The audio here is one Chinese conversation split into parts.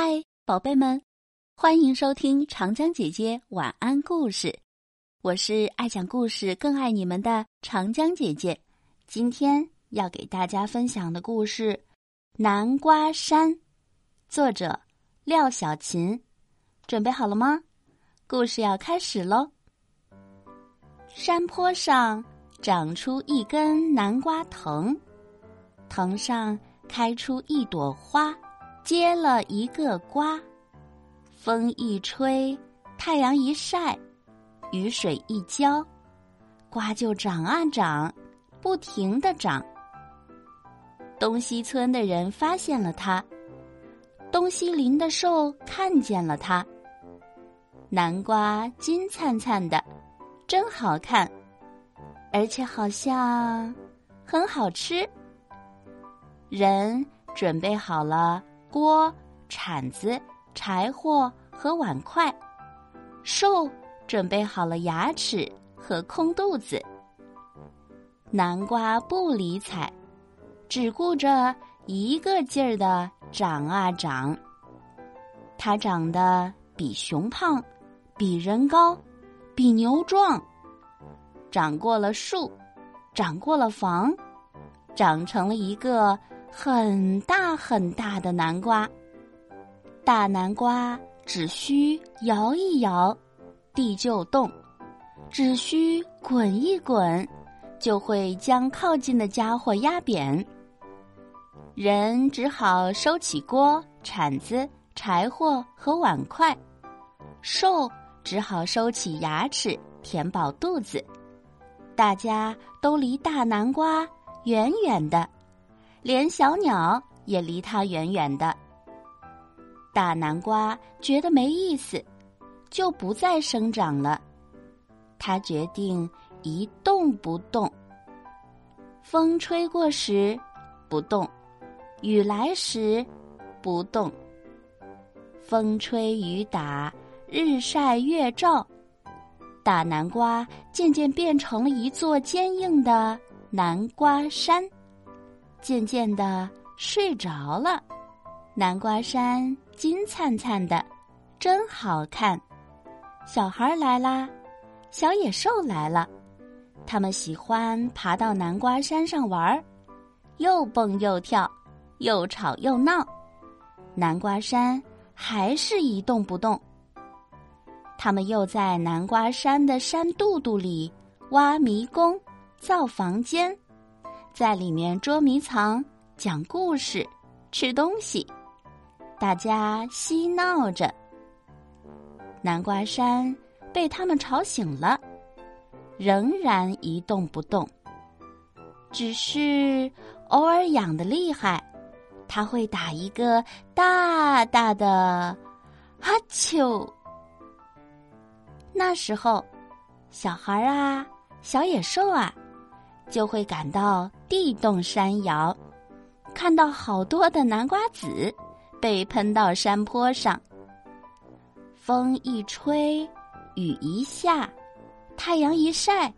嗨，宝贝们，欢迎收听长江姐姐晚安故事。我是爱讲故事、更爱你们的长江姐姐。今天要给大家分享的故事《南瓜山》，作者廖小琴。准备好了吗？故事要开始喽！山坡上长出一根南瓜藤，藤上开出一朵花。结了一个瓜，风一吹，太阳一晒，雨水一浇，瓜就长啊长，不停的长。东西村的人发现了它，东西林的兽看见了它。南瓜金灿灿的，真好看，而且好像很好吃。人准备好了。锅、铲子、柴火和碗筷，兽准备好了牙齿和空肚子。南瓜不理睬，只顾着一个劲儿的长啊长。它长得比熊胖，比人高，比牛壮，长过了树，长过了房，长成了一个。很大很大的南瓜，大南瓜只需摇一摇，地就动；只需滚一滚，就会将靠近的家伙压扁。人只好收起锅、铲子、柴火和碗筷，兽只好收起牙齿，填饱肚子。大家都离大南瓜远远的。连小鸟也离它远远的。大南瓜觉得没意思，就不再生长了。它决定一动不动。风吹过时不动，雨来时不动。风吹雨打，日晒月照，大南瓜渐渐变成了一座坚硬的南瓜山。渐渐的睡着了，南瓜山金灿灿的，真好看。小孩来啦，小野兽来了，他们喜欢爬到南瓜山上玩儿，又蹦又跳，又吵又闹。南瓜山还是一动不动。他们又在南瓜山的山肚肚里挖迷宫，造房间。在里面捉迷藏、讲故事、吃东西，大家嬉闹着。南瓜山被他们吵醒了，仍然一动不动。只是偶尔痒的厉害，他会打一个大大的哈啾。那时候，小孩啊，小野兽啊。就会感到地动山摇，看到好多的南瓜籽被喷到山坡上。风一吹，雨一下，太阳一晒，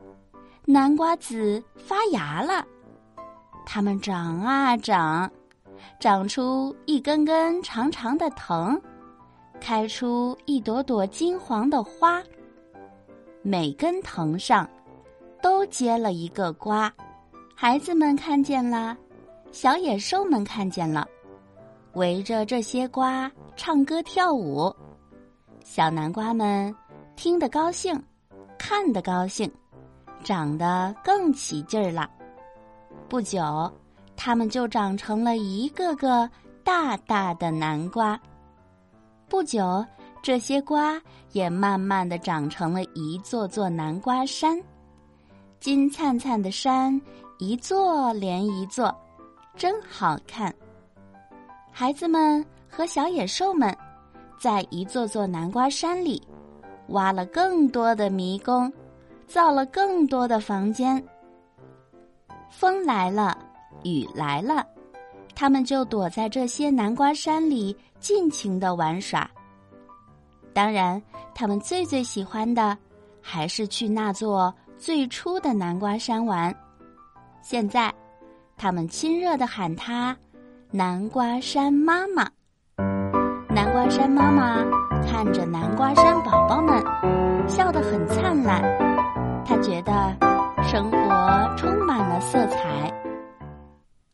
南瓜籽发芽了。它们长啊长，长出一根根长长的藤，开出一朵朵金黄的花。每根藤上。都结了一个瓜，孩子们看见了，小野兽们看见了，围着这些瓜唱歌跳舞。小南瓜们听得高兴，看得高兴，长得更起劲儿了。不久，它们就长成了一个个大大的南瓜。不久，这些瓜也慢慢的长成了一座座南瓜山。金灿灿的山，一座连一座，真好看。孩子们和小野兽们，在一座座南瓜山里，挖了更多的迷宫，造了更多的房间。风来了，雨来了，他们就躲在这些南瓜山里，尽情的玩耍。当然，他们最最喜欢的，还是去那座。最初的南瓜山玩，现在，他们亲热的喊它“南瓜山妈妈”。南瓜山妈妈看着南瓜山宝宝们，笑得很灿烂。她觉得生活充满了色彩。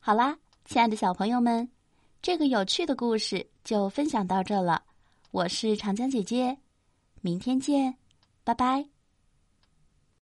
好啦，亲爱的小朋友们，这个有趣的故事就分享到这了。我是长江姐姐，明天见，拜拜。